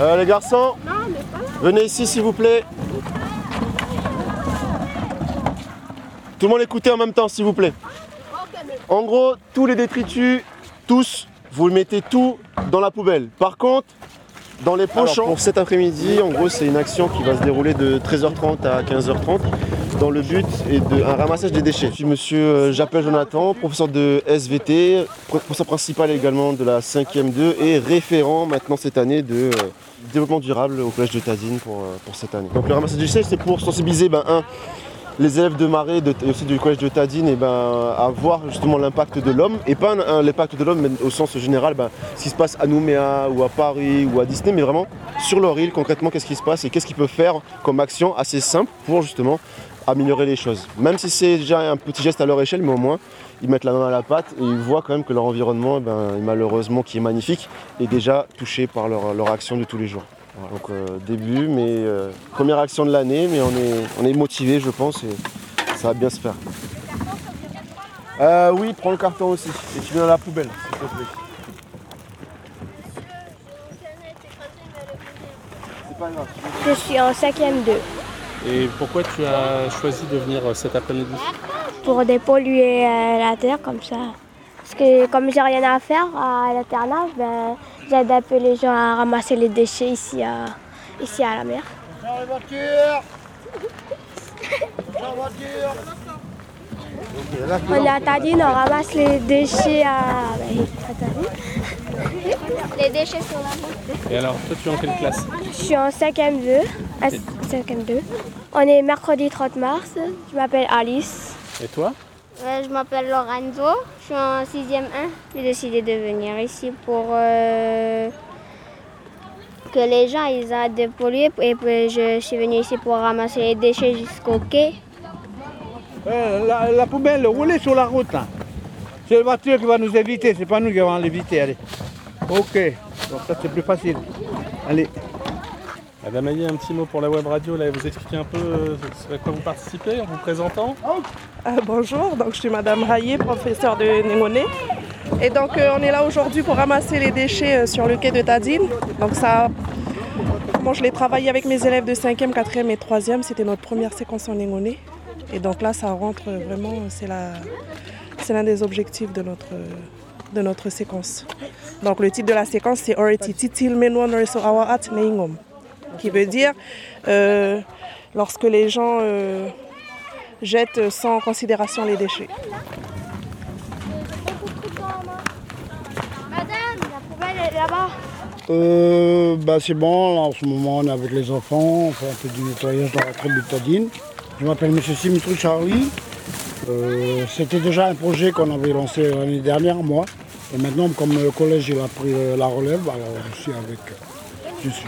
Euh, les garçons, venez ici s'il vous plaît. Tout le monde écoutez en même temps s'il vous plaît. En gros, tous les détritus, tous, vous mettez tout dans la poubelle. Par contre, dans les poches, pour cet après-midi, en gros, c'est une action qui va se dérouler de 13h30 à 15h30 dans le but est de un ramassage des déchets. Je suis monsieur euh, J'appelle Jonathan, professeur de SVT, professeur principal également de la 5e 2 et référent maintenant cette année de euh, développement durable au collège de Tadine pour, euh, pour cette année. Donc le ramassage des déchets, c'est pour sensibiliser ben, un, les élèves de Marais et aussi du collège de Tadine et ben, à voir justement l'impact de l'homme, et pas l'impact de l'homme mais au sens général, ben, ce qui se passe à Nouméa ou à Paris ou à Disney, mais vraiment sur leur île concrètement qu'est-ce qui se passe et qu'est-ce qu'ils peuvent faire comme action assez simple pour justement améliorer les choses. Même si c'est déjà un petit geste à leur échelle, mais au moins ils mettent la main à la pâte et ils voient quand même que leur environnement, eh ben, malheureusement qui est magnifique, est déjà touché par leur action de tous les jours. Voilà, donc euh, début, mais euh, première action de l'année, mais on est, on est motivé je pense et ça va bien se faire. Euh, oui, prends le carton aussi et tu mets dans la poubelle, s'il te plaît. C'est pas grave. Je suis en 5e 2 Et pourquoi tu as choisi de venir euh, cet après-midi? Pour dépolluer la terre comme ça. Parce que comme j'ai rien à faire à l'internat, ben, j'aide un peu les gens à ramasser les déchets ici à, ici à la mer. On est à Tadine, on ramasse les déchets à, ben, à Tadine. Les déchets sur la route. Et alors, toi, tu es en quelle classe? Je suis en 5e 2. à 5e 2. On est mercredi 30 mars. Je m'appelle Alice. Et toi? Euh, je m'appelle Lorenzo, suis en 6e 1. J'ai décidé de venir ici pour euh, que les gens ils arrêtent de polluer. Et puis je suis venue ici pour ramasser les déchets jusqu'au quai. Euh, la, poubelle roulée sur la route. là. C'est la voiture qui va nous éviter, c'est pas nous qui allons l'éviter. Allez. Ok, donc ça c'est plus facile. Allez. Madame Aïe, un petit mot pour la web radio, là, vous expliquez un peu euh, à quoi vous participez en vous présentant Euh, bonjour, donc je suis Madame Raillé, professeure de Némoné. Et donc euh, on est là aujourd'hui pour ramasser les déchets sur le quai de Tadine. Donc ça, comment je l'ai travaillé avec mes élèves de 5e, 4e et 3e, c'était notre première séquence en Némoné. Et donc là ça rentre vraiment, c'est l'un des objectifs de notre, séquence. Donc le titre de la séquence c'est Oriti Titil Menwan Reso Awat Neingom, qui veut dire euh, lorsque les gens euh, jettent sans considération les déchets. Madame, la poubelle est là-bas. Euh, bah c'est bon, là, en ce moment on est avec les enfants, on fait un peu du nettoyage dans la tribu de Tadine. Je m'appelle M. Simitru Charlie. Euh, C'était déjà un projet qu'on avait lancé l'année dernière, moi. Et maintenant, comme le collège il a pris la relève, alors je suis avec. Je suis.